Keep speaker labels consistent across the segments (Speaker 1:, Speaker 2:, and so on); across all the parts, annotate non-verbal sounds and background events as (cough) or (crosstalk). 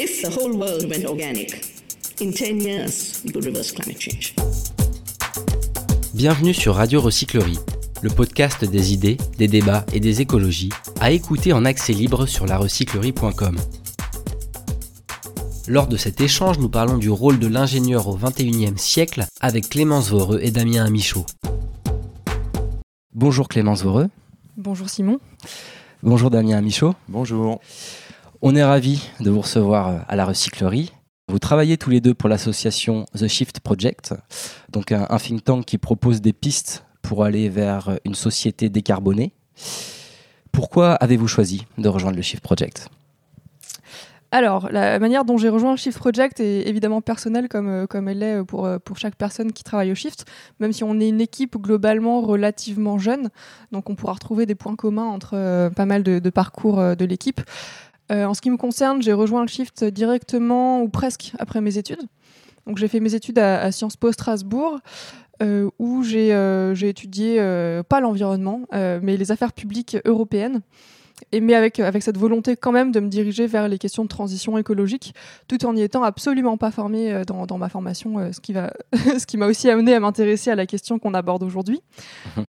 Speaker 1: If the whole world went organic, in 10 years, we could reverse climate change.
Speaker 2: Bienvenue sur Radio Recyclerie, le podcast des idées, des débats et des écologies, à écouter en accès libre sur larecyclerie.com. Lors de cet échange, nous parlons du rôle de l'ingénieur au XXIe siècle avec Clémence Voreux et Damien Amichaud. Bonjour Clémence Voreux.
Speaker 3: Bonjour Simon.
Speaker 2: Bonjour Damien Amichaud.
Speaker 4: Bonjour.
Speaker 2: On est ravis de vous recevoir à la recyclerie. Vous travaillez tous les deux pour l'association The Shift Project, donc un, think tank qui propose des pistes pour aller vers une société décarbonée. Pourquoi avez-vous choisi de rejoindre le Shift Project?
Speaker 3: Alors, la manière dont j'ai rejoint le Shift Project est évidemment personnelle, comme, comme elle l'est pour, pour chaque personne qui travaille au Shift, même si on est une équipe globalement relativement jeune, donc on pourra retrouver des points communs entre euh, pas mal de, parcours euh, de l'équipe. Euh, en ce qui me concerne, j'ai rejoint le Shift directement ou presque après mes études. Donc j'ai fait mes études à, Sciences Po Strasbourg. Euh, où j'ai euh, étudié pas l'environnement, mais les affaires publiques européennes. Et mais avec, avec cette volonté quand même de me diriger vers les questions de transition écologique, tout en n'y étant absolument pas formée dans, dans ma formation, ce qui va, (laughs) ce qui m'a aussi amené à m'intéresser à la question qu'on aborde aujourd'hui.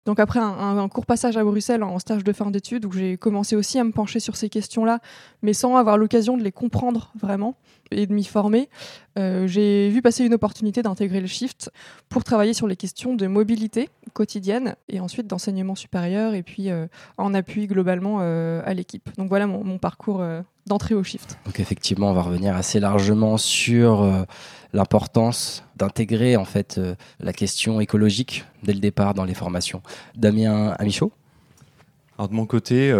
Speaker 3: Donc après un, un, un, court passage à Bruxelles en stage de fin d'études, où j'ai commencé aussi à me pencher sur ces questions-là, mais sans avoir l'occasion de les comprendre vraiment et de m'y former, euh, j'ai vu passer une opportunité d'intégrer le Shift pour travailler sur les questions de mobilité quotidienne et ensuite d'enseignement supérieur et puis euh, en appui globalement euh, à l'équipe. Donc voilà mon, mon parcours d'entrée au Shift.
Speaker 2: Donc effectivement, on va revenir assez largement sur l'importance d'intégrer en fait la question écologique dès le départ dans les formations. Damien Amichaud?
Speaker 4: Alors de mon côté,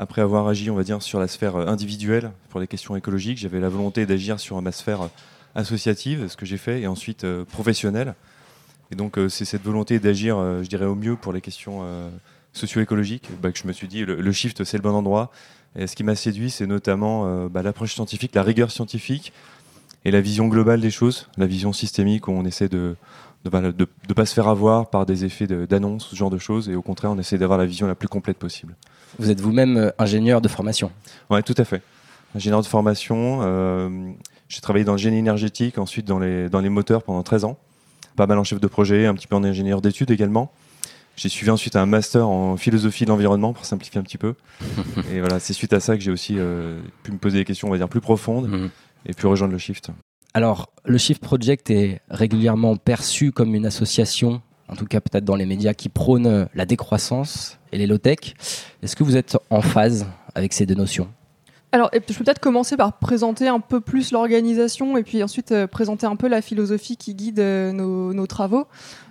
Speaker 4: après avoir agi, on va dire, sur la sphère individuelle pour les questions écologiques, j'avais la volonté d'agir sur ma sphère associative, ce que j'ai fait, et ensuite euh, professionnelle. Et donc, euh, c'est cette volonté d'agir, euh, je dirais, au mieux pour les questions socio-écologiques bah, que je me suis dit, le, le shift, c'est le bon endroit. Et ce qui m'a séduit, c'est notamment bah, l'approche scientifique, la rigueur scientifique et la vision globale des choses, la vision systémique où on essaie de de ne de, de pas se faire avoir par des effets d'annonce, ce genre de choses, et au contraire, on essaie d'avoir la vision la plus complète possible.
Speaker 2: Vous êtes vous-même ingénieur de formation
Speaker 4: Oui, tout à fait. Ingénieur de formation. Euh, j'ai travaillé dans le génie énergétique, ensuite dans les, dans les moteurs pendant 13 ans. Pas mal en chef de projet, un petit peu en ingénieur d'études également. J'ai suivi ensuite un master en philosophie de l'environnement pour simplifier un petit peu. (laughs) et voilà, c'est suite à ça que j'ai aussi euh, pu me poser des questions, on va dire, plus profondes mmh. et puis rejoindre le shift.
Speaker 2: Alors, le Shift Project est régulièrement perçu comme une association, en tout cas peut-être dans les médias, qui prône la décroissance et les low-tech. Est-ce que vous êtes en phase avec ces deux notions?
Speaker 3: Alors, je peux peut-être commencer par présenter un peu plus l'organisation et puis ensuite euh, présenter un peu la philosophie qui guide euh, nos, travaux.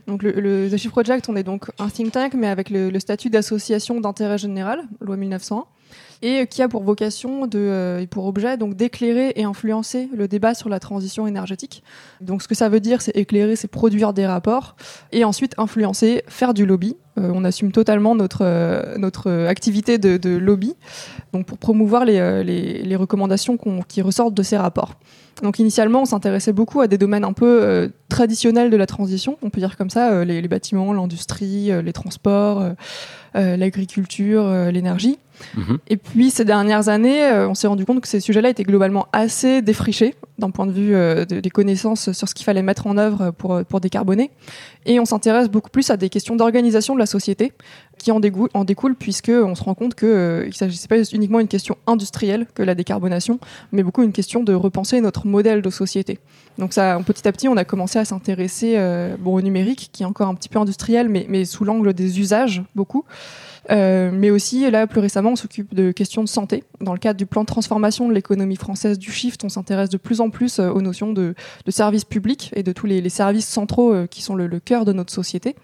Speaker 3: Donc, le, le, Shift Project, on est donc un think tank, mais avec le, le statut d'association d'intérêt général, loi 1901 et qui a pour vocation de, euh, et pour objet donc d'éclairer et influencer le débat sur la transition énergétique. Donc ce que ça veut dire, c'est éclairer, c'est produire des rapports et ensuite influencer, faire du lobby. Euh, on assume totalement notre euh, notre activité de, de, lobby, donc pour promouvoir les, euh, les, les recommandations qui ressortent de ces rapports. Donc initialement, on s'intéressait beaucoup à des domaines un peu euh, traditionnels de la transition, on peut dire comme ça, euh, les, les, bâtiments, l'industrie, euh, les transports, l'agriculture, l'énergie. Mmh. Et puis ces dernières années, on s'est rendu compte que ces sujets-là étaient globalement assez défrichés d'un point de vue de, des connaissances sur ce qu'il fallait mettre en œuvre pour, pour décarboner. Et on s'intéresse beaucoup plus à des questions d'organisation de la société qui en, dégoût, en découlent puisque on se rend compte qu'il euh, ne s'agissait pas uniquement une question industrielle que la décarbonation, mais beaucoup une question de repenser notre modèle de société. Donc ça, petit à petit, on a commencé à s'intéresser euh, bon, au numérique, qui est encore un petit peu industriel, mais, mais sous l'angle des usages, beaucoup. Euh, mais aussi, là, plus récemment, on s'occupe de questions de santé. Dans le cadre du plan de transformation de l'économie française du Shift, on s'intéresse de plus en plus aux notions de, services publics et de tous les, services centraux qui sont le, cœur de notre société.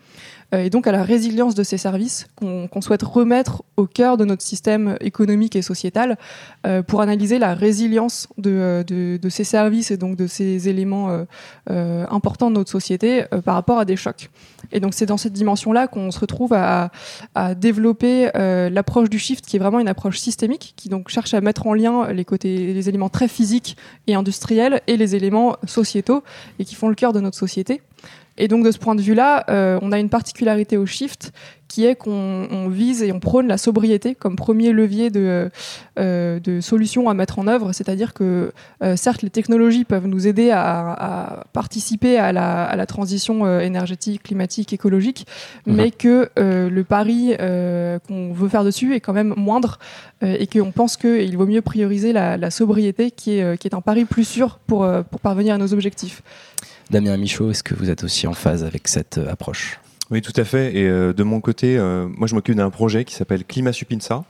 Speaker 3: Euh, et donc à la résilience de ces services qu'on qu souhaite remettre au cœur de notre système économique et sociétal euh, pour analyser la résilience de, euh, de, ces services et donc de ces éléments importants de notre société par rapport à des chocs. Et donc c'est dans cette dimension-là qu'on se retrouve à, à développer l'approche du shift, qui est vraiment une approche systémique, qui donc cherche à mettre en lien les côtés, les éléments très physiques et industriels et les éléments sociétaux et qui font le cœur de notre société. Et donc de ce point de vue-là, euh, on a une particularité au shift qui est qu'on on vise et on prône la sobriété comme premier levier de, euh, de solutions à mettre en œuvre. C'est-à-dire que euh, certes, les technologies peuvent nous aider à, à participer à la, à la transition euh, énergétique, climatique, écologique,
Speaker 2: Mhm.
Speaker 3: mais que le pari qu'on veut faire dessus est quand même moindre et qu'on pense qu'il vaut mieux prioriser la, la sobriété qui est, qui est un pari plus sûr pour, pour parvenir à nos objectifs.
Speaker 2: Damien Michaud, est-ce que vous êtes aussi en phase avec cette euh, approche?
Speaker 4: Oui, tout à fait. Et euh, de mon côté, euh, moi, je m'occupe d'un projet qui s'appelle Climat Supinsa,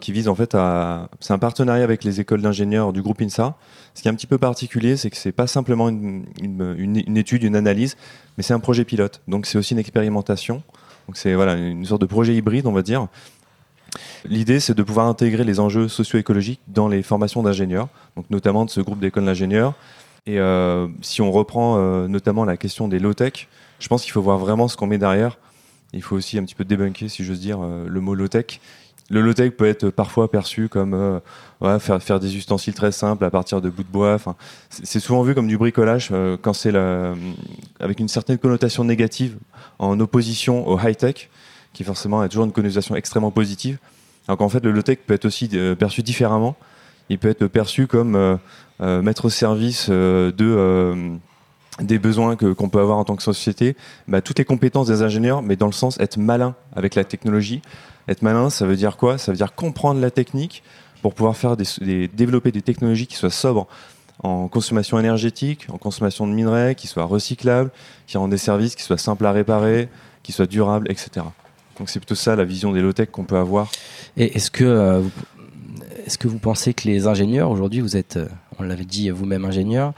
Speaker 4: qui vise en fait à. C'est un partenariat avec les écoles d'ingénieurs du groupe INSA. Ce qui est un petit peu particulier, c'est que c'est pas simplement une, une- une- étude, une analyse, mais c'est un projet pilote. Donc c'est aussi une expérimentation. Donc c'est voilà une sorte de projet hybride, on va dire. L'idée, c'est de pouvoir intégrer les enjeux socio-écologiques dans les formations d'ingénieurs, donc notamment de ce groupe d'écoles d'ingénieurs. Et euh, si on reprend euh, notamment la question des low-tech, je pense qu'il faut voir vraiment ce qu'on met derrière. Il faut aussi un petit peu débunker, si j'ose dire, euh, le mot low-tech. Le low-tech peut être parfois perçu comme euh, ouais, faire, faire des ustensiles très simples à partir de bouts de bois. C'est souvent vu comme du bricolage euh, quand c'est avec une certaine connotation négative en opposition au high-tech, qui forcément a toujours une connotation extrêmement positive. Alors qu'en fait, le low-tech peut être aussi euh, perçu différemment. Il peut être perçu comme euh, euh, mettre au service euh, de, des besoins que- qu'on peut avoir en tant que société, bah, toutes les compétences des ingénieurs, mais dans le sens être malin avec la technologie. Être malin, ça veut dire quoi? Ça veut dire comprendre la technique pour pouvoir faire développer des technologies qui soient sobres en consommation énergétique, en consommation de minerais, qui soient recyclables, qui rendent des services qui soient simples à réparer, qui soient durables, etc. Donc c'est plutôt ça la vision des low-tech qu'on peut avoir.
Speaker 2: Et est-ce que, est-ce que vous pensez que les ingénieurs, aujourd'hui, vous êtes, euh, on l'avait dit vous-même ingénieur,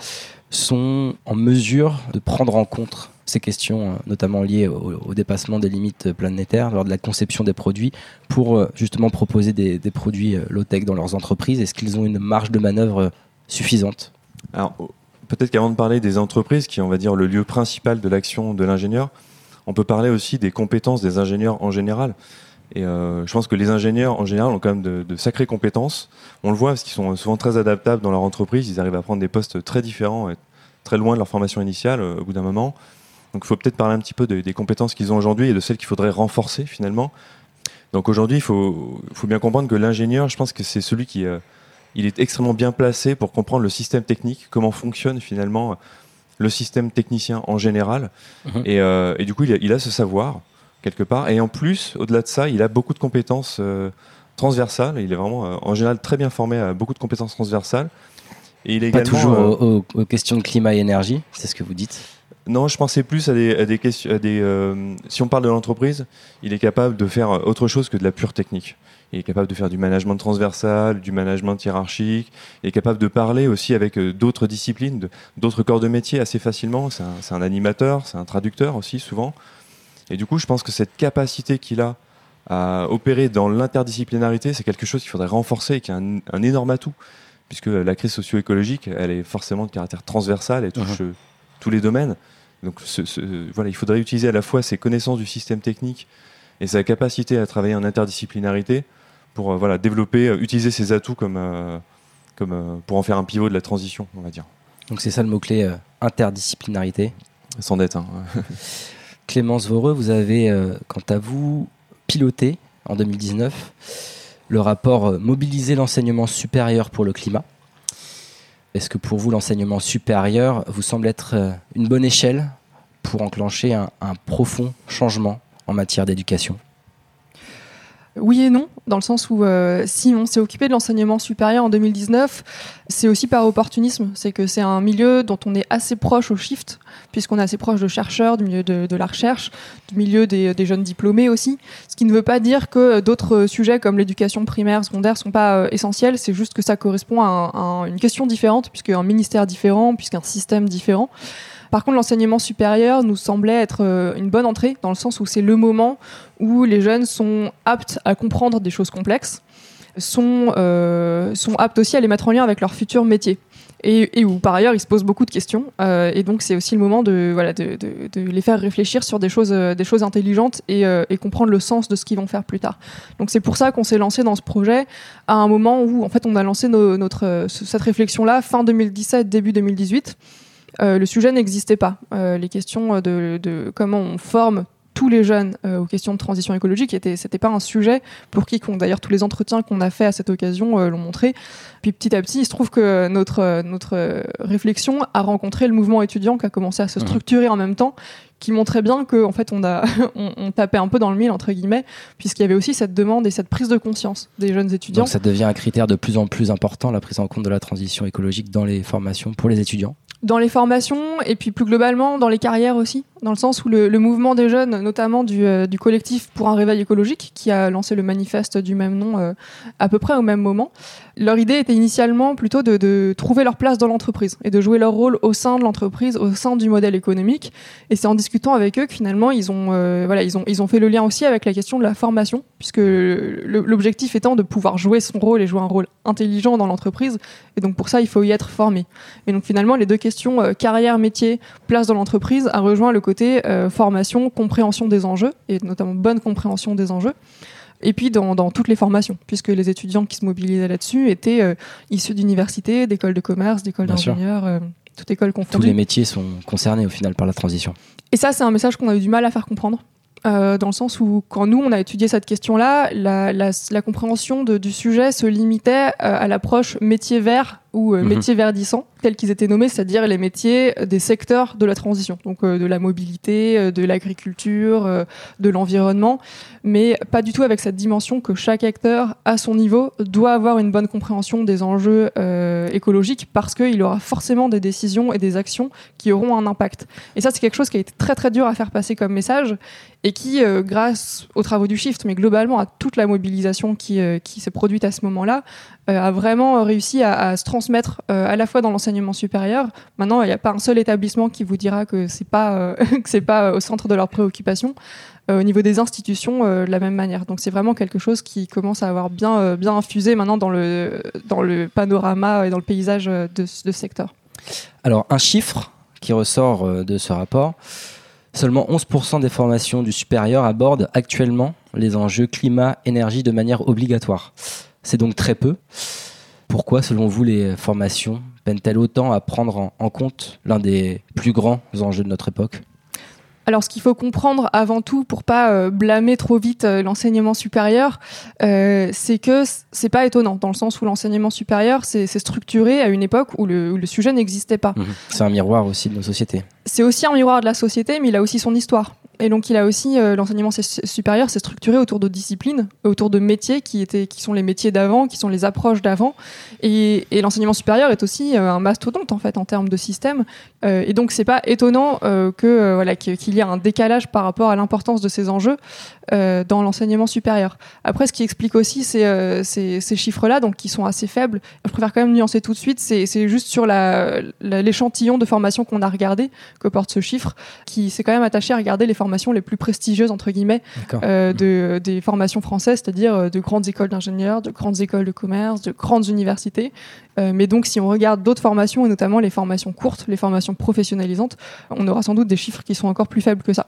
Speaker 2: sont en mesure de prendre en compte ces questions, euh, notamment liées au, dépassement des limites planétaires lors de la conception des produits, pour euh, justement proposer des, produits low-tech dans leurs entreprises? Est-ce qu'ils ont une marge de manœuvre suffisante?
Speaker 4: Alors, peut-être qu'avant de parler des entreprises, qui est, on va dire, le lieu principal de l'action de l'ingénieur, on peut parler aussi des compétences des ingénieurs en général. Et euh, je pense que les ingénieurs, en général, ont quand même de, de sacrées compétences. On le voit parce qu'ils sont souvent très adaptables dans leur entreprise. Ils arrivent à prendre des postes très différents et très loin de leur formation initiale euh, au bout d'un moment. Donc il faut peut-être parler un petit peu de- des compétences qu'ils ont aujourd'hui et de celles qu'il faudrait renforcer finalement. Donc aujourd'hui, il faut, faut bien comprendre que l'ingénieur, je pense que c'est celui qui... euh, il est extrêmement bien placé pour comprendre le système technique, comment fonctionne finalement le système technicien en général.
Speaker 2: Mhm.
Speaker 4: et, et du coup, il a, il a ce savoir quelque part. Et en plus, au-delà de ça, il a beaucoup de compétences euh, transversales. Il est vraiment, euh, en général, très bien formé à beaucoup de compétences transversales. Et il est
Speaker 2: Pas
Speaker 4: également,
Speaker 2: toujours
Speaker 4: euh,
Speaker 2: aux, questions de climat et énergie, c'est ce que vous dites?
Speaker 4: Non, je pensais plus à des, à des questions. à des, si on parle de l'entreprise, il est capable de faire autre chose que de la pure technique. Il est capable de faire du management transversal, du management hiérarchique. Il est capable de parler aussi avec d'autres disciplines, d'autres corps de métier assez facilement. C'est un, c'est un animateur, c'est un traducteur aussi souvent. Et du coup, je pense que cette capacité qu'il a à opérer dans l'interdisciplinarité, c'est quelque chose qu'il faudrait renforcer et qui est un, un énorme atout. Puisque la crise socio-écologique, elle est forcément de caractère transversal, elle touche euh, tous les domaines. Donc ce- ce- voilà, il faudrait utiliser à la fois ses connaissances du système technique et sa capacité à travailler en interdisciplinarité pour euh, voilà, développer, euh, utiliser ses atouts comme, euh, comme, pour en faire un pivot de la transition, on va dire.
Speaker 2: Donc c'est ça le mot-clé interdisciplinarité.
Speaker 4: Sans dette. hein. (laughs)
Speaker 2: Clémence Voreux, vous avez, euh, quant à vous, piloté en 2019 le rapport euh, Mobiliser l'enseignement supérieur pour le climat. Est-ce que pour vous, l'enseignement supérieur vous semble être euh, une bonne échelle pour enclencher un, un profond changement en matière d'éducation?
Speaker 3: Oui et non, dans le sens où euh, si on s'est occupé de l'enseignement supérieur en 2019, c'est aussi par opportunisme. C'est que c'est un milieu dont on est assez proche au shift, puisqu'on est assez proche de chercheurs, du milieu de, la recherche, du milieu des, jeunes diplômés aussi. Ce qui ne veut pas dire que d'autres sujets comme l'éducation primaire, secondaire sont pas euh, essentiels, c'est juste que ça correspond à une question différente, puisqu'un ministère différent, puisqu'un système différent. Par contre, l'enseignement supérieur nous semblait être euh, une bonne entrée, dans le sens où c'est le moment où les jeunes sont aptes à comprendre des choses complexes, sont, euh, sont aptes aussi à les mettre en lien avec leur futur métier. Et, où par ailleurs ils se posent beaucoup de questions. Euh, et donc c'est aussi le moment de, voilà, de, les faire réfléchir sur des choses, des choses intelligentes et, comprendre le sens de ce qu'ils vont faire plus tard. Donc c'est pour ça qu'on s'est lancé dans ce projet à un moment où en fait on a lancé notre, ce- cette réflexion-là fin 2017, début 2018. Euh, le sujet n'existait pas. Euh, les questions de, de comment on forme tous les jeunes euh, aux questions de transition écologique. Était, c'était pas un sujet pour quiconque. D'ailleurs, tous les entretiens qu'on a fait à cette occasion l'ont montré. Puis petit à petit, il se trouve que notre, notre réflexion a rencontré le mouvement étudiant qui a commencé à se
Speaker 2: Mhm.
Speaker 3: structurer en même temps, qui montrait bien que en fait on a (laughs) on, on tapait un peu dans le mille entre guillemets, puisqu'il y avait aussi cette demande et cette prise de conscience des jeunes étudiants.
Speaker 2: Donc ça devient un critère de plus en plus important, la prise en compte de la transition écologique dans les formations pour les étudiants.
Speaker 3: dans les formations et puis plus globalement dans les carrières aussi, dans le sens où le, le mouvement des jeunes, notamment du, euh, du collectif pour un réveil écologique, qui a lancé le manifeste du même nom euh, à peu près au même moment, leur idée était initialement plutôt de, de trouver leur place dans l'entreprise et de jouer leur rôle au sein de l'entreprise, au sein du modèle économique. Et c'est en discutant avec eux que finalement ils ont, euh, voilà, ils ont, ils ont fait le lien aussi avec la question de la formation, puisque l'objectif étant de pouvoir jouer son rôle et jouer un rôle intelligent dans l'entreprise. Et donc pour ça, il faut y être formé. Et donc finalement, les deux questions euh, carrière, métier, place dans l'entreprise a rejoint le côté euh, formation, compréhension des enjeux, et notamment bonne compréhension des enjeux. Et puis dans, dans toutes les formations, puisque les étudiants qui se mobilisaient là-dessus étaient euh, issus d'universités, d'écoles de commerce, d'écoles d'ingénieurs, euh, toutes écoles
Speaker 2: Tous
Speaker 3: confondues.
Speaker 2: les métiers sont concernés au final par la transition.
Speaker 3: Et ça, c'est un message qu'on a eu du mal à faire comprendre. Euh, dans le sens où, quand nous, on a étudié cette question-là, la, la- la compréhension de- du sujet se limitait euh, à l'approche métier vert ou euh,
Speaker 2: Mhm.
Speaker 3: métiers verdissants, tels qu'ils étaient nommés, c'est-à-dire les métiers des secteurs de la transition, donc de la mobilité, de l'agriculture, de l'environnement, mais pas du tout avec cette dimension que chaque acteur, à son niveau, doit avoir une bonne compréhension des enjeux écologiques parce qu'il aura forcément des décisions et des actions qui auront un impact. Et ça, c'est quelque chose qui a été très très dur à faire passer comme message et qui, euh, grâce aux travaux du Shift, mais globalement à toute la mobilisation qui, euh, s'est produite à ce moment-là, euh, a vraiment réussi à, se transmettre à la fois dans l'enseignement supérieur. Maintenant, il n'y a pas un seul établissement qui vous dira que c'est pas (laughs) que pas au centre de leurs préoccupations. Au niveau des institutions, de la même manière. Donc c'est vraiment quelque chose qui commence à avoir bien bien infusé maintenant dans le panorama et dans le paysage de, de ce secteur.
Speaker 2: Alors, un chiffre qui ressort de ce rapport seulement 11% des formations du supérieur abordent actuellement les enjeux climat-énergie de manière obligatoire. C'est donc très peu. Pourquoi, selon vous, les formations peinent-elles autant à prendre en, en compte l'un des plus grands enjeux de notre époque?
Speaker 3: Alors, ce qu'il faut comprendre avant tout, pour pas euh, blâmer trop vite euh, l'enseignement supérieur, euh, c'est que c'est pas étonnant, dans le sens où l'enseignement supérieur s'est s'est structuré à une époque où le, où le sujet n'existait pas.
Speaker 2: Mhm. C'est un miroir aussi de nos sociétés.
Speaker 3: C'est aussi un miroir de la société, mais il a aussi son histoire. Et donc, il a aussi euh, l'enseignement supérieur s'est structuré autour de disciplines, autour de métiers qui étaient, qui sont les métiers d'avant, qui sont les approches d'avant. Et, l'enseignement supérieur est aussi euh, un mastodonte en fait en termes de système. Euh, et donc, c'est pas étonnant que voilà qu'il y ait un décalage par rapport à l'importance de ces enjeux euh, dans l'enseignement supérieur. Après, ce qui explique aussi ces, euh, ces, ces chiffres-là, donc qui sont assez faibles, je préfère quand même nuancer tout de suite. C'est juste sur la- la- l'échantillon de formation qu'on a regardé que porte ce chiffre, qui s'est quand même attaché à regarder les formations les plus prestigieuses entre guillemets euh, de, des formations françaises, c'est-à-dire euh, de grandes écoles d'ingénieurs, de grandes écoles de commerce, de grandes universités. Euh, mais donc, si on regarde d'autres formations, et notamment les formations courtes, les formations professionnalisantes, on aura sans doute des chiffres qui sont encore plus faibles que ça.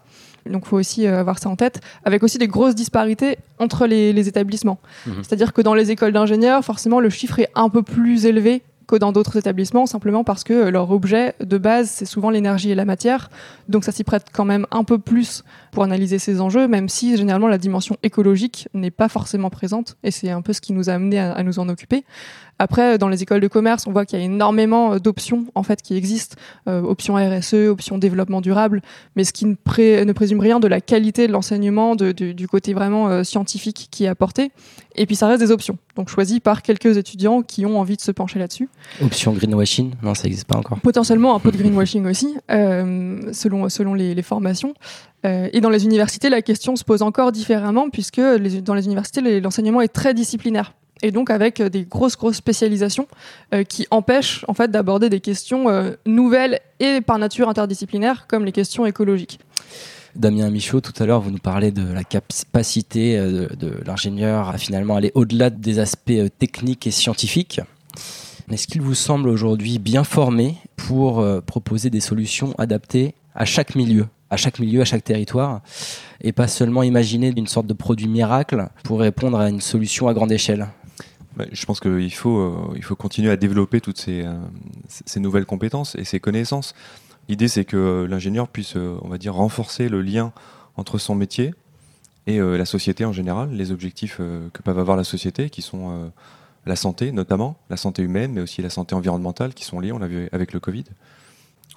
Speaker 3: Donc, il faut aussi euh, avoir ça en tête, avec aussi des grosses disparités entre les, les établissements.
Speaker 2: Mhm.
Speaker 3: C'est-à-dire que dans les écoles d'ingénieurs, forcément, le chiffre est un peu plus élevé que dans d'autres établissements, simplement parce que leur objet de base, c'est souvent l'énergie et la matière. Donc ça s'y prête quand même un peu plus pour analyser ces enjeux, même si généralement la dimension écologique n'est pas forcément présente. Et c'est un peu ce qui nous a amené à, à nous en occuper. Après, dans les écoles de commerce, on voit qu'il y a énormément euh, d'options en fait qui existent, euh, options RSE, options développement durable, mais ce qui ne, pré- ne présume rien de la qualité de l'enseignement, du côté vraiment euh, scientifique qui est apporté. Et puis ça reste des options, donc choisies par quelques étudiants qui ont envie de se pencher là-dessus.
Speaker 2: Option greenwashing? Non, ça n'existe pas encore.
Speaker 3: Potentiellement un peu de greenwashing (laughs) aussi, euh, selon, selon les, les formations. Euh, et dans les universités, la question se pose encore différemment, puisque les- dans les universités, l'enseignement est très disciplinaire. Et donc avec euh, des grosses, grosses spécialisations euh, qui empêchent en fait d'aborder des questions euh, nouvelles et par nature interdisciplinaires, comme les questions écologiques.
Speaker 2: Damien Michaud, tout à l'heure, vous nous parlez de la capacité de, l'ingénieur à finalement aller au-delà des aspects techniques et scientifiques. Est-ce qu'il vous semble aujourd'hui bien formé pour proposer des solutions adaptées à chaque milieu, à chaque milieu, à chaque territoire, et pas seulement imaginer une sorte de produit miracle pour répondre à une solution à grande échelle?
Speaker 4: Je pense qu'il faut, euh, faut continuer à développer toutes ces, euh, ces nouvelles compétences et ces connaissances. L'idée, c'est que l'ingénieur puisse, euh, on va dire, renforcer le lien entre son métier et la société en général, les objectifs que peuvent avoir la société, qui sont la santé notamment, la santé humaine, mais aussi la santé environnementale, qui sont liées, on l'a vu avec le Covid.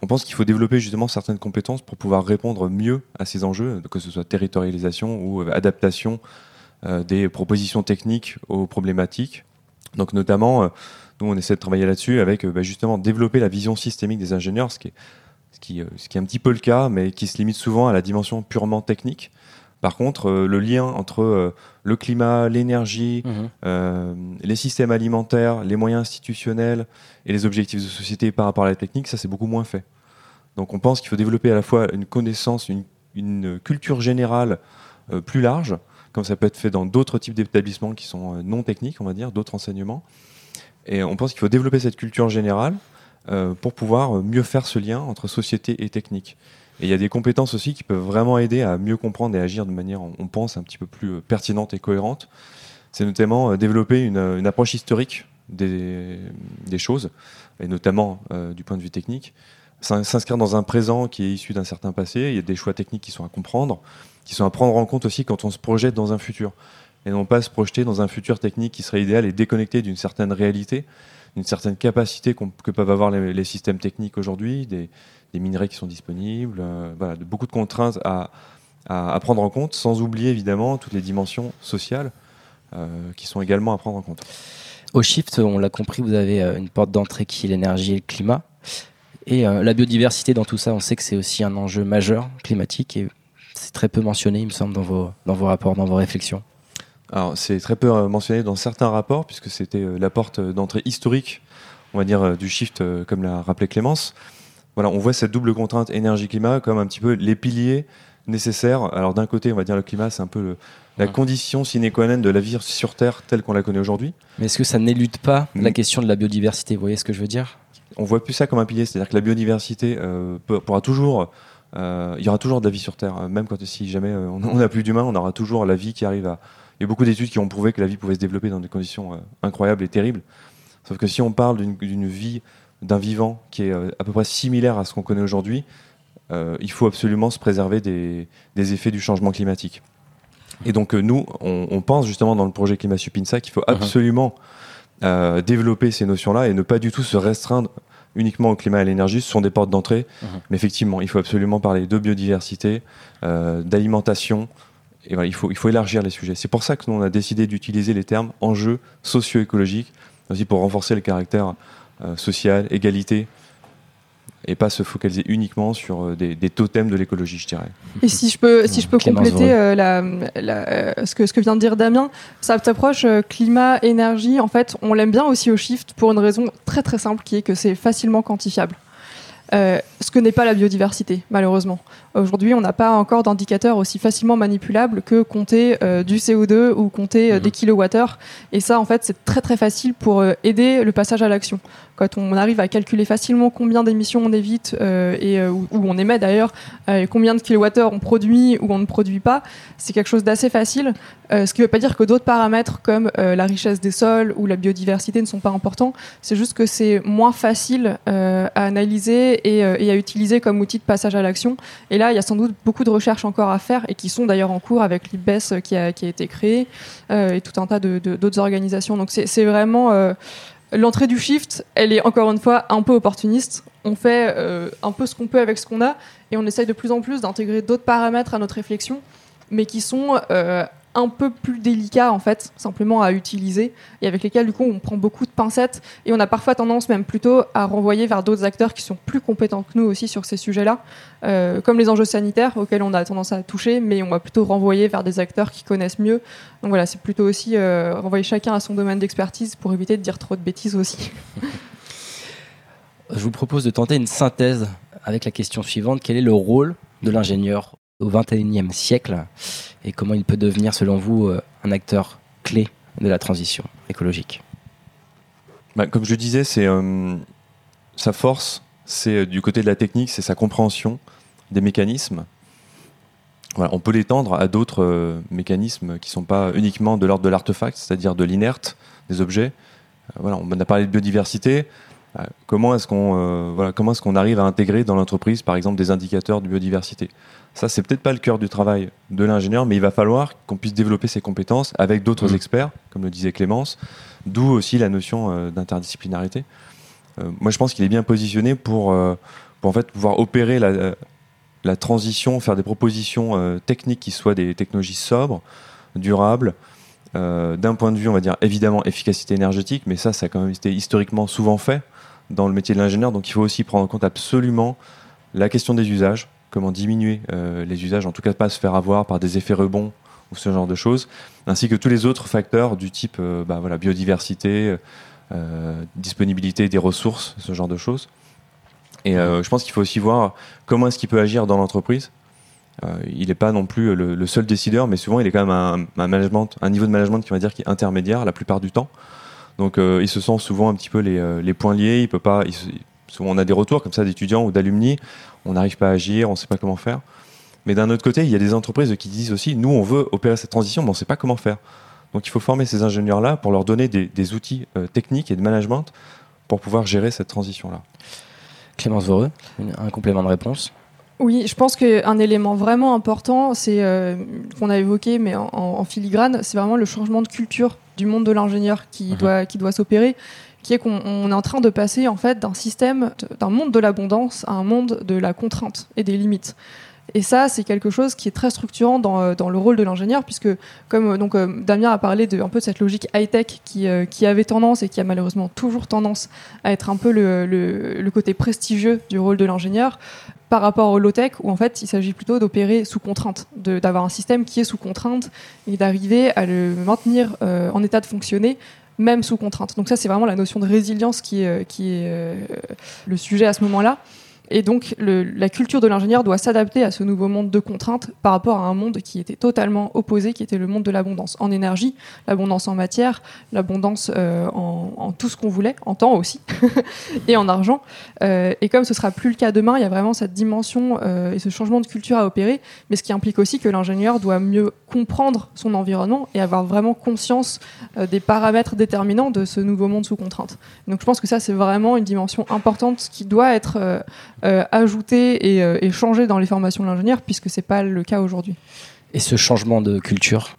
Speaker 4: On pense qu'il faut développer justement certaines compétences pour pouvoir répondre mieux à ces enjeux, que ce soit territorialisation ou adaptation des propositions techniques aux problématiques. Donc notamment, nous, on essaie de travailler là-dessus avec bah, justement développer la vision systémique des ingénieurs, ce qui, est, ce, qui, ce qui est un petit peu le cas, mais qui se limite souvent à la dimension purement technique. Par contre, euh, le lien entre euh, le climat, l'énergie,
Speaker 2: Mhm.
Speaker 4: euh, les systèmes alimentaires, les moyens institutionnels et les objectifs de société par rapport à la technique, ça c'est beaucoup moins fait. Donc on pense qu'il faut développer à la fois une connaissance, une, une culture générale euh, plus large, comme ça peut être fait dans d'autres types d'établissements qui sont euh, non techniques, on va dire, d'autres enseignements. Et on pense qu'il faut développer cette culture générale euh, pour pouvoir euh, mieux faire ce lien entre société et technique. Et il y a des compétences aussi qui peuvent vraiment aider à mieux comprendre et agir de manière, on pense, un petit peu plus pertinente et cohérente. C'est notamment développer une, approche historique des, choses, et notamment du point de vue technique. S'in- S'inscrire dans un présent qui est issu d'un certain passé, il y a des choix techniques qui sont à comprendre, qui sont à prendre en compte aussi quand on se projette dans un futur. Et non pas se projeter dans un futur technique qui serait idéal et déconnecté d'une certaine réalité, d'une certaine capacité que peuvent avoir les, systèmes techniques aujourd'hui, des, minerais qui sont disponibles, euh, voilà, de beaucoup de contraintes à, à, à prendre en compte, sans oublier évidemment toutes les dimensions sociales euh, qui sont également à prendre en compte.
Speaker 2: Au Shift, on l'a compris, vous avez euh, une porte d'entrée qui est l'énergie et le climat. Et euh, la biodiversité dans tout ça, on sait que c'est aussi un enjeu majeur climatique et c'est très peu mentionné, il me semble, dans vos, dans vos rapports, dans vos réflexions.
Speaker 4: Alors, c'est très peu euh, mentionné dans certains rapports, puisque c'était euh, la porte d'entrée historique, on va dire, du shift, comme l'a rappelé Clémence. Voilà, on voit cette double contrainte énergie-climat comme un petit peu les piliers nécessaires. Alors, d'un côté, on va dire le climat, c'est un peu le- la condition sine qua non de la vie sur Terre telle qu'on la connaît aujourd'hui.
Speaker 2: Mais est-ce que ça n'élude pas la question de la biodiversité? Vous voyez ce que je veux dire?
Speaker 4: On voit plus ça comme un pilier, c'est-à-dire que la biodiversité euh, pourra toujours. euh, il y aura toujours de la vie sur Terre, euh, même quand si jamais euh, on (laughs) n'a plus d'humains, on aura toujours la vie qui arrive à. Il y a beaucoup d'études qui ont prouvé que la vie pouvait se développer dans des conditions euh, incroyables et terribles. Sauf que si on parle d'une- vie d'un vivant qui est à peu près similaire à ce qu'on connaît aujourd'hui, il faut absolument se préserver des, des effets du changement climatique. Et donc nous, on, on pense justement dans le projet Climat Supinsa qu'il faut
Speaker 2: Mhm.
Speaker 4: absolument euh, développer ces notions-là et ne pas du tout se restreindre uniquement au climat et à l'énergie. Ce sont des portes d'entrée,
Speaker 2: Mhm.
Speaker 4: mais effectivement, il faut absolument parler de biodiversité, euh, d'alimentation. Et voilà, il faut, il faut élargir les sujets. C'est pour ça que nous, on a décidé d'utiliser les termes enjeux socio-écologiques, aussi pour renforcer le caractère euh, social, égalité, et pas se focaliser uniquement sur euh, des, des totems de l'écologie, je dirais.
Speaker 3: Et si je peux, si je peux
Speaker 2: Clémence
Speaker 3: compléter euh, la, la- euh, ce, que, ce que vient de dire Damien, cette approche euh, climat, énergie, en fait, on l'aime bien aussi au Shift pour une raison très très simple qui est que c'est facilement quantifiable. Euh, ce que n'est pas la biodiversité, malheureusement. Aujourd'hui, on n'a pas encore d'indicateurs aussi facilement manipulables que compter euh, du CO2 ou compter euh,
Speaker 2: Mhm.
Speaker 3: des kilowattheures. Et ça, en fait, c'est très très facile pour euh, aider le passage à l'action. Quand on arrive à calculer facilement combien d'émissions on évite et où on émet d'ailleurs, et combien de kilowattheures on produit ou on ne produit pas, c'est quelque chose d'assez facile. Ce qui ne veut pas dire que d'autres paramètres comme la richesse des sols ou la biodiversité ne sont pas importants. C'est juste que c'est moins facile à analyser et, euh, et à utiliser comme outil de passage à l'action. Et là, il y a sans doute beaucoup de recherches encore à faire et qui sont d'ailleurs en cours avec l'IBES qui a, qui a été créé euh, et tout un tas d'autres organisations. Donc c'est vraiment euh, l'entrée du shift. Elle est encore une fois un peu opportuniste. On fait euh, un peu ce qu'on peut avec ce qu'on a et on essaye de plus en plus d'intégrer d'autres paramètres à notre réflexion, mais qui sont euh, un peu plus délicats en fait, simplement à utiliser et avec lesquels du coup on prend beaucoup de pincettes et on a parfois tendance même plutôt à renvoyer vers d'autres acteurs qui sont plus compétents que nous aussi sur ces sujets-là, euh, comme les enjeux sanitaires auxquels on a tendance à toucher, mais on va plutôt renvoyer vers des acteurs qui connaissent mieux. Donc voilà, c'est plutôt aussi euh, renvoyer chacun à son domaine d'expertise pour éviter de dire trop de bêtises aussi. (laughs)
Speaker 2: Je vous propose de tenter une synthèse avec la question suivante. Quel est le rôle de l'ingénieur au XXIe siècle et comment il peut devenir, selon vous, euh, un acteur clé de la transition écologique
Speaker 4: Bah, comme je disais, c'est euh, sa force, c'est euh, du côté de la technique, c'est sa compréhension des mécanismes. On peut l'étendre à d'autres mécanismes qui ne sont pas uniquement de l'ordre de l'artefact, c'est-à-dire de l'inerte des objets. On a parlé de biodiversité. comment est-ce qu'on arrive à intégrer dans l'entreprise, par exemple, des indicateurs de biodiversité? Ça, c'est peut-être pas le cœur du travail de l'ingénieur, mais il va falloir qu'on puisse développer ses compétences avec d'autres
Speaker 2: Mhm.
Speaker 4: experts, comme le disait Clémence, d'où aussi la notion euh, d'interdisciplinarité. Euh, moi, je pense qu'il est bien positionné pour, euh, pour en fait pouvoir opérer la, la transition, faire des propositions techniques qui soient des technologies sobres, durables, d'un point de vue, on va dire évidemment efficacité énergétique, mais ça, ça a quand même été historiquement souvent fait dans le métier de l'ingénieur. Donc il faut aussi prendre en compte absolument la question des usages, comment diminuer euh, les usages, en tout cas pas se faire avoir par des effets rebonds ou ce genre de choses, ainsi que tous les autres facteurs du type euh, bah, voilà, biodiversité, euh, disponibilité des ressources, ce genre de choses. Et je pense qu'il faut aussi voir comment est-ce qu'il peut agir dans l'entreprise. Il n'est pas non plus le, seul décideur, mais souvent il est quand même un, niveau de management qui est intermédiaire la plupart du temps. Donc il se sent souvent un petit peu les, poings liés. Il peut pas. souvent on a des retours comme ça d'étudiants ou d'alumni. On n'arrive pas à agir, on ne sait pas comment faire. Mais d'un autre côté, il y a des entreprises qui disent aussi, nous on veut opérer cette transition, mais on ne sait pas comment faire. Donc il faut former ces ingénieurs-là pour leur donner des, des outils euh, techniques et de management pour pouvoir gérer cette transition-là.
Speaker 2: Clémence Voreux, un complément de réponse.
Speaker 3: Oui, je pense qu'un élément vraiment important, c'est euh, qu'on a évoqué, mais en, en filigrane, c'est vraiment le changement de culture du monde de l'ingénieur qui
Speaker 2: Mhm.
Speaker 3: doit qui doit s'opérer, qui est qu'on on est en train de passer en fait d'un système, d'un monde de l'abondance à un monde de la contrainte et des limites. Et ça, c'est quelque chose qui est très structurant dans, euh, dans le rôle de l'ingénieur, puisque comme euh, donc euh, Damien a parlé de un peu de cette logique high tech qui, qui avait tendance et qui a malheureusement toujours tendance à être un peu le, le- côté prestigieux du rôle de l'ingénieur par rapport au low-tech, où en fait il s'agit plutôt d'opérer sous contrainte, d'avoir un système qui est sous contrainte et d'arriver à le maintenir en état de fonctionner, même sous contrainte. Donc ça, c'est vraiment la notion de résilience qui est, euh, qui est euh, le sujet à ce moment-là. Et donc la culture de l'ingénieur doit s'adapter à ce nouveau monde de contraintes par rapport à un monde qui était totalement opposé, qui était le monde de l'abondance en énergie, l'abondance en matière, l'abondance euh, en, tout ce qu'on voulait, en temps aussi, (laughs) et en argent. Euh, et comme ce sera plus le cas demain, il y a vraiment cette dimension euh, et ce changement de culture à opérer, mais ce qui implique aussi que l'ingénieur doit mieux comprendre son environnement et avoir vraiment conscience des paramètres déterminants de ce nouveau monde sous contrainte. Donc je pense que ça, c'est vraiment une dimension importante qui doit être euh, ajoutée et, euh, et changée dans les formations de l'ingénieur, puisque c'est pas le cas aujourd'hui.
Speaker 2: Et ce changement de culture,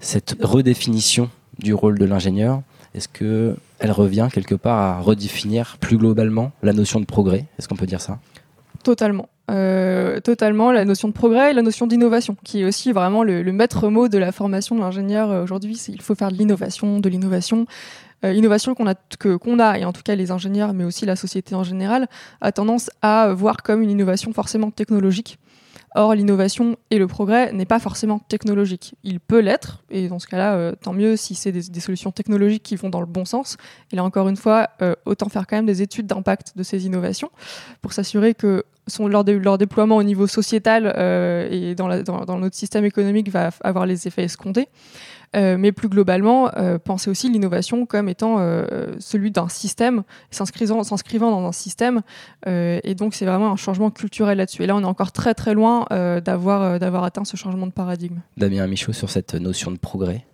Speaker 2: cette redéfinition du rôle de l'ingénieur, est-ce que elle revient quelque part à redéfinir plus globalement la notion de progrès? Est-ce qu'on peut dire ça?
Speaker 3: Totalement. Euh, totalement la notion de progrès et la notion d'innovation, qui est aussi vraiment le, le maître mot de la formation de l'ingénieur aujourd'hui. C'est il faut faire de l'innovation, de l'innovation. Euh, innovation qu'on a, qu'on a, et en tout cas les ingénieurs, mais aussi la société en général, a tendance à voir comme une innovation forcément technologique. Or, l'innovation et le progrès n'est pas forcément technologique. Il peut l'être, et dans ce cas-là, euh, tant mieux si c'est des, solutions technologiques qui vont dans le bon sens. Et là, encore une fois, euh, autant faire quand même des études d'impact de ces innovations pour s'assurer que son, leur, dé- leur déploiement au niveau sociétal et dans, notre système économique va avoir les effets escomptés. Euh, mais plus globalement, euh, penser aussi l'innovation comme étant euh, celui d'un système, s'inscrivant, s'inscrivant dans un système. euh, et donc, c'est vraiment un changement culturel là-dessus. Et là, on est encore très très loin euh, d'avoir, euh, d'avoir atteint ce changement de paradigme.
Speaker 2: Damien Michaud sur cette notion de progrès.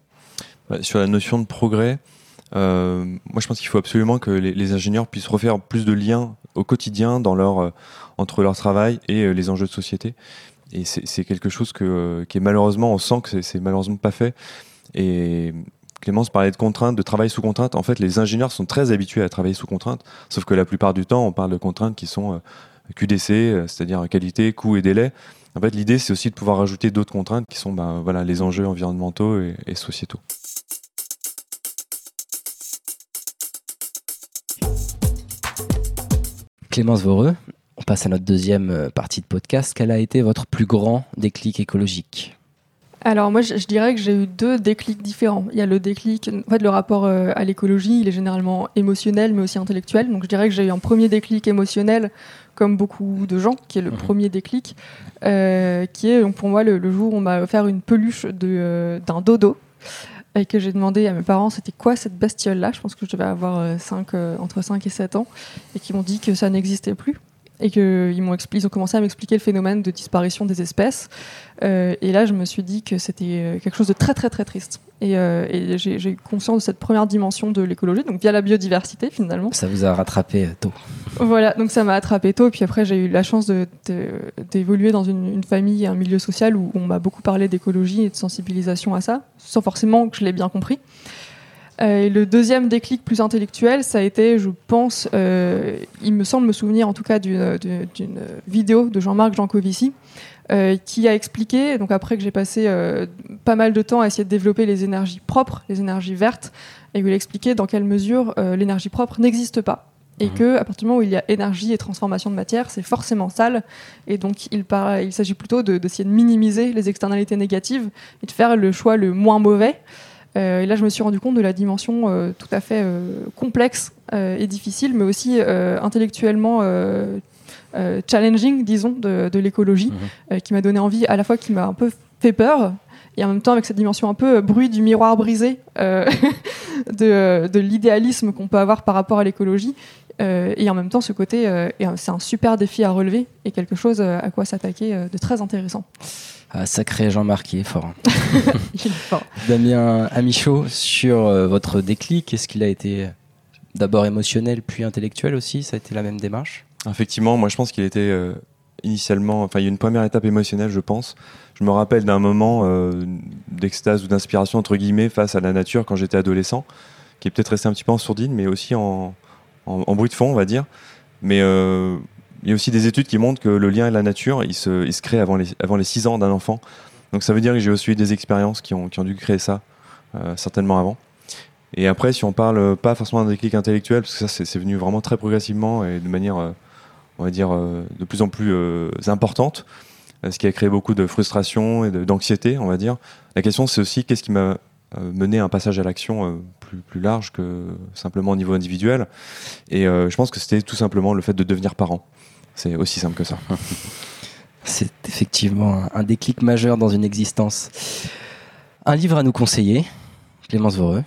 Speaker 4: Ouais, Sur la notion de progrès, euh, moi je pense qu'il faut absolument que les, les ingénieurs puissent refaire plus de liens au quotidien dans leur, euh, entre leur travail et euh, les enjeux de société. Et c'est c'est quelque chose que, euh, qui est malheureusement, on sent que c'est- c'est malheureusement pas fait. Et Clémence parlait de contraintes, de travail sous contrainte. En fait, les ingénieurs sont très habitués à travailler sous contrainte, sauf que la plupart du temps, on parle de contraintes qui sont euh, QDC, euh, c'est-à-dire qualité, coût et délai. En fait, l'idée, c'est aussi de pouvoir ajouter d'autres contraintes qui sont ben, voilà, les enjeux environnementaux et, et sociétaux.
Speaker 2: Clémence Voreux, on passe à notre deuxième euh, partie de podcast. Quel a été votre plus grand déclic écologique?
Speaker 3: Alors moi, je, je dirais que j'ai eu deux déclics différents. Il y a le déclic, en fait, le rapport euh, à l'écologie, il est généralement émotionnel, mais aussi intellectuel. Donc je dirais que j'ai eu un premier déclic émotionnel, comme beaucoup de gens, qui est le
Speaker 2: Mhm.
Speaker 3: premier déclic, euh, qui est donc, pour moi le, le jour où on m'a offert une peluche euh, d'un dodo. Et que j'ai demandé à mes parents c'était quoi cette bestiole-là? Je pense que je devais avoir cinq, euh, entre 5 et 7 ans. Et qui m'ont dit que ça n'existait plus. Et qu'ils m'ont ils ont commencé à m'expliquer le phénomène de disparition des espèces. Euh, et là, je me suis dit que c'était euh, quelque chose de très très très triste. Et, euh, et j'ai eu conscience de cette première dimension de l'écologie, donc via la biodiversité finalement.
Speaker 2: Ça vous a rattrapé tôt.
Speaker 3: Voilà, donc ça m'a attrapé tôt. Et puis après, j'ai eu la chance d'évoluer dans une, une famille un milieu social où on m'a beaucoup parlé d'écologie et de sensibilisation à ça, sans forcément que je l'ai bien compris. Euh, le deuxième déclic plus intellectuel, ça a été, je pense, euh, il me semble me souvenir en tout cas d'une d'une vidéo de Jean-Marc Jancovici, euh, qui a expliqué, donc après que j'ai passé euh, pas mal de temps à essayer de développer les énergies propres, les énergies vertes, et où il a expliqué dans quelle mesure euh, l'énergie propre n'existe pas. Et
Speaker 2: Mhm.
Speaker 3: que à partir du moment où il y a énergie et transformation de matière, c'est forcément sale. Et donc il, il s'agit plutôt de- d'essayer de, minimiser les externalités négatives et de faire le choix le moins mauvais. Euh, et là, je me suis rendu compte de la dimension euh, tout à fait euh, complexe et difficile, mais aussi intellectuellement challenging, disons, de, de l'écologie,
Speaker 2: Mhm.
Speaker 3: qui m'a donné envie, à la fois qui m'a un peu fait peur, et en même temps avec cette dimension un peu bruit du miroir brisé euh, (laughs) de, de l'idéalisme qu'on peut avoir par rapport à l'écologie. Euh, et en même temps, ce côté, euh, c'est un super défi à relever et quelque chose à quoi s'attaquer de très intéressant.
Speaker 2: Ah, sacré Jean-Marc, il est fort. hein. (laughs)
Speaker 3: Fort.
Speaker 2: Damien Amichaud, sur euh, votre déclic, est-ce qu'il a été d'abord émotionnel puis intellectuel aussi? Ça a été la même démarche?
Speaker 4: Effectivement, moi je pense qu'il était euh, initialement, enfin il y a une première étape émotionnelle, je pense. Je me rappelle d'un moment euh, d'extase ou d'inspiration entre guillemets face à la nature quand j'étais adolescent, qui est peut-être resté un petit peu en sourdine, mais aussi en, en, en bruit de fond, on va dire. Mais euh, il y a aussi des études qui montrent que le lien avec la nature, il se, il crée avant les, avant les 6 ans d'un enfant. Donc ça veut dire que j'ai aussi eu des expériences qui ont, dû créer ça, euh, certainement avant. Et après, si on parle pas forcément d'un déclic intellectuel, parce que ça c'est venu vraiment très progressivement et de manière, euh, on va dire, euh, de plus en plus importante, ce qui a créé beaucoup de frustration et d'anxiété, on va dire. La question c'est aussi qu'est-ce qui m'a mené à un passage à l'action plus, large que simplement au niveau individuel. Et je pense que c'était tout simplement le fait de devenir parent. C'est aussi simple que ça. (laughs)
Speaker 2: C'est effectivement un- un déclic majeur dans une existence. Un livre à nous conseiller, Clémence Voreux.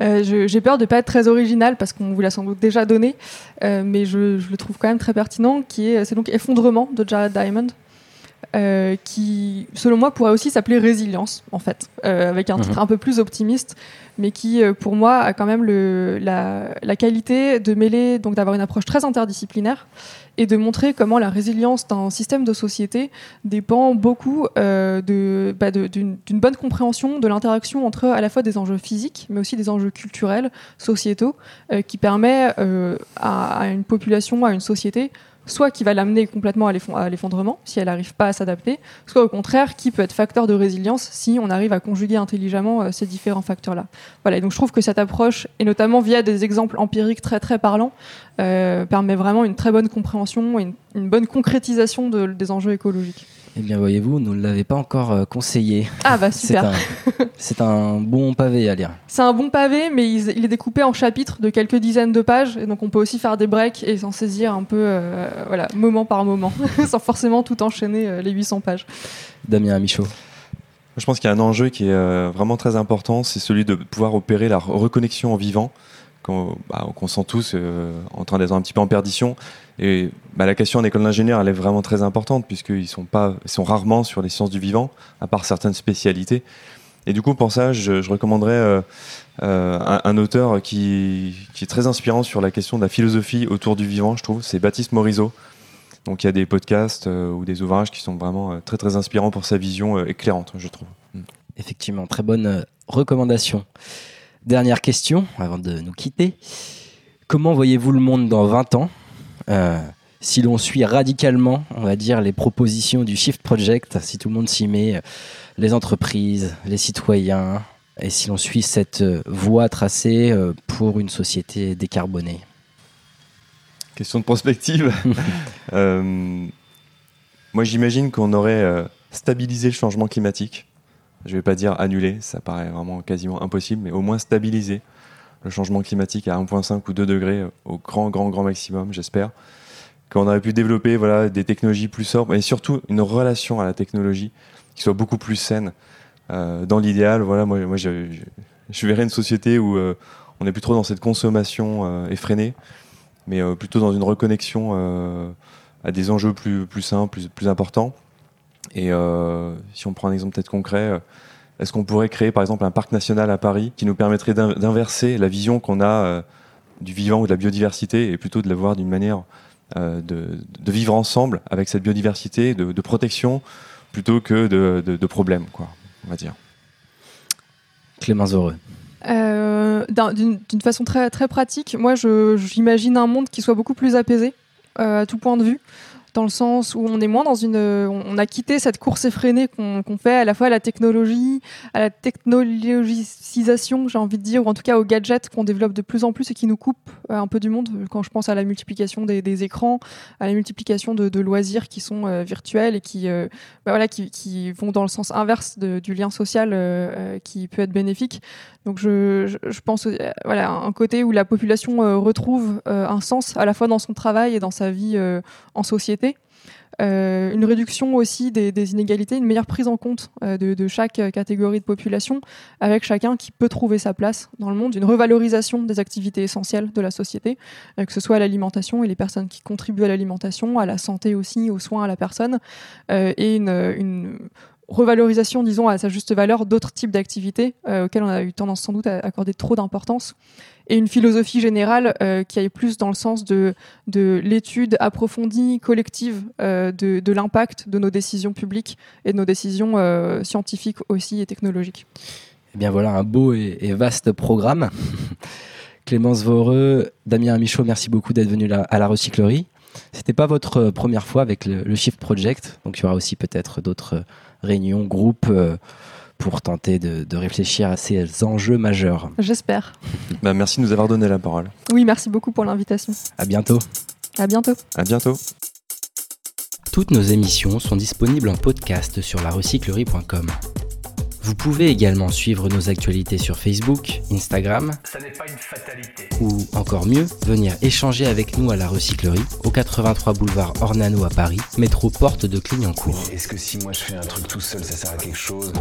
Speaker 3: Euh, J'ai peur de pas être très original parce qu'on vous l'a sans doute déjà donné, euh, mais je, je le trouve quand même très pertinent. Qui est, c'est donc Effondrement de Jared Diamond, euh, qui, selon moi, pourrait aussi s'appeler Résilience, en fait, euh, avec un
Speaker 2: Mhm.
Speaker 3: titre un peu plus optimiste, mais qui, pour moi, a quand même le, la, la qualité de mêler, donc d'avoir une approche très interdisciplinaire et de montrer comment la résilience d'un système de société dépend beaucoup euh, bah, d'une bonne compréhension de l'interaction entre à la fois des enjeux physiques, mais aussi des enjeux culturels, sociétaux, euh, qui permet euh, à une population, à une société, soit qui va l'amener complètement à l'effon- à l'effondrement, si elle n'arrive pas à s'adapter, soit au contraire, qui peut être facteur de résilience si on arrive à conjuguer intelligemment euh, ces différents facteurs-là. Voilà, et donc je trouve que cette approche, et notamment via des exemples empiriques très très parlants, euh, permet vraiment une très bonne compréhension et une, bonne concrétisation de- des enjeux écologiques.
Speaker 2: Eh bien, voyez-vous, nous ne l'avez pas encore euh, conseillé.
Speaker 3: Ah bah (laughs)
Speaker 2: C'est
Speaker 3: super.
Speaker 2: un, c'est un bon pavé à lire.
Speaker 3: C'est un bon pavé, mais il, il est découpé en chapitres de quelques dizaines de pages, et donc on peut aussi faire des breaks et s'en saisir un peu, euh, voilà, moment par moment, (laughs) sans forcément tout enchaîner euh, les 800 pages.
Speaker 2: Damien Amichaud.
Speaker 4: Je pense qu'il y a un enjeu qui est vraiment très important, c'est celui de pouvoir opérer la re- reconnexion au vivant, qu'on bah, qu'on sent tous euh, en train d'être un petit peu en perdition. Et bah, la question en école d'ingénieur, elle est vraiment très importante, puisqu'ils sont, pas, sont rarement sur les sciences du vivant, à part certaines spécialités. Et du coup, pour ça, je, je recommanderais euh, euh, un, auteur qui, est très inspirant sur la question de la philosophie autour du vivant, je trouve, c'est Baptiste Morisot. Donc il y a des podcasts ou des ouvrages qui sont vraiment très très inspirants pour sa vision éclairante, je trouve.
Speaker 2: Effectivement, très bonne recommandation. Dernière question, avant de nous quitter. Comment voyez-vous le monde dans 20 ans Euh, Si l'on suit radicalement, on va dire, les propositions du Shift Project, si tout le monde s'y met, euh, les entreprises, les citoyens, et si l'on suit cette euh, voie tracée pour une société décarbonée?
Speaker 4: Question de prospective. (laughs) Euh, moi, j'imagine qu'on aurait stabilisé le changement climatique. Je ne vais pas dire annulé, ça paraît vraiment quasiment impossible, mais au moins stabiliser le changement climatique à 1,5 ou 2 degrés euh, au grand, grand, grand maximum, j'espère. Qu'on aurait pu développer voilà, des technologies plus sobres, mais surtout une relation à la technologie qui soit beaucoup plus saine. Euh, dans l'idéal, voilà, moi, je, verrais une société où euh, on n'est plus trop dans cette consommation effrénée, mais plutôt dans une reconnexion à des enjeux plus, simples, plus importants. Et euh, si on prend un exemple peut-être concret, euh, est-ce qu'on pourrait créer par exemple un parc national à Paris qui nous permettrait d'in- d'inverser la vision qu'on a euh, du vivant ou de la biodiversité et plutôt de la voir d'une manière de, de vivre ensemble avec cette biodiversité, de, de protection plutôt que de, de, de problèmes, quoi, on va dire.
Speaker 2: Clémence Heureux.
Speaker 3: Euh, d'un- D'une façon très, très pratique, moi je- j'imagine un monde qui soit beaucoup plus apaisé euh, à tout point de vue, dans le sens où on est moins dans une. On a quitté cette course effrénée qu'on fait à la fois à la technologie, à la technologisation, j'ai envie de dire, ou en tout cas aux gadgets qu'on développe de plus en plus et qui nous coupent euh, un peu du monde. Quand je pense à la multiplication des, écrans, à la multiplication de, loisirs qui sont euh, virtuels et qui, euh, bah voilà, qui, vont dans le sens inverse du lien social qui peut être bénéfique. Donc je, je, pense voilà un côté où la population retrouve un sens à la fois dans son travail et dans sa vie en société. Euh, une réduction aussi des, inégalités, une meilleure prise en compte euh, de, chaque euh, catégorie de population, avec chacun qui peut trouver sa place dans le monde, une revalorisation des activités essentielles de la société, que ce soit l'alimentation et les personnes qui contribuent à l'alimentation, à la santé aussi, aux soins à la personne, et une revalorisation, disons, à sa juste valeur d'autres types d'activités euh, auxquelles on a eu tendance sans doute à accorder trop d'importance, et une philosophie générale euh, qui aille plus dans le sens de, de l'étude approfondie, collective euh, de, l'impact de nos décisions publiques et de nos décisions scientifiques aussi et technologiques.
Speaker 2: Eh bien voilà un beau et, vaste programme. (laughs) Clémence Voreux, Damien Michaud, merci beaucoup d'être venu à la recyclerie. C'était pas votre première fois avec le, le Shift Project, donc il y aura aussi peut-être d'autres réunions, groupes euh, pour tenter de, de réfléchir à ces enjeux majeurs.
Speaker 3: J'espère. (laughs)
Speaker 4: Bah, merci de nous avoir donné la parole.
Speaker 3: Oui, merci beaucoup pour l'invitation.
Speaker 2: À bientôt.
Speaker 3: À bientôt.
Speaker 4: À bientôt.
Speaker 2: Toutes nos émissions sont disponibles en podcast sur larecyclerie.com. Vous pouvez également suivre nos actualités sur Facebook, Instagram,
Speaker 5: Ça n'est pas une fatalité.
Speaker 2: ou encore mieux, venir échanger avec nous à la recyclerie au 83 boulevard Ornano à Paris, métro porte de Clignancourt.
Speaker 5: Est-ce que si moi je fais un truc tout seul, ça sert à quelque chose?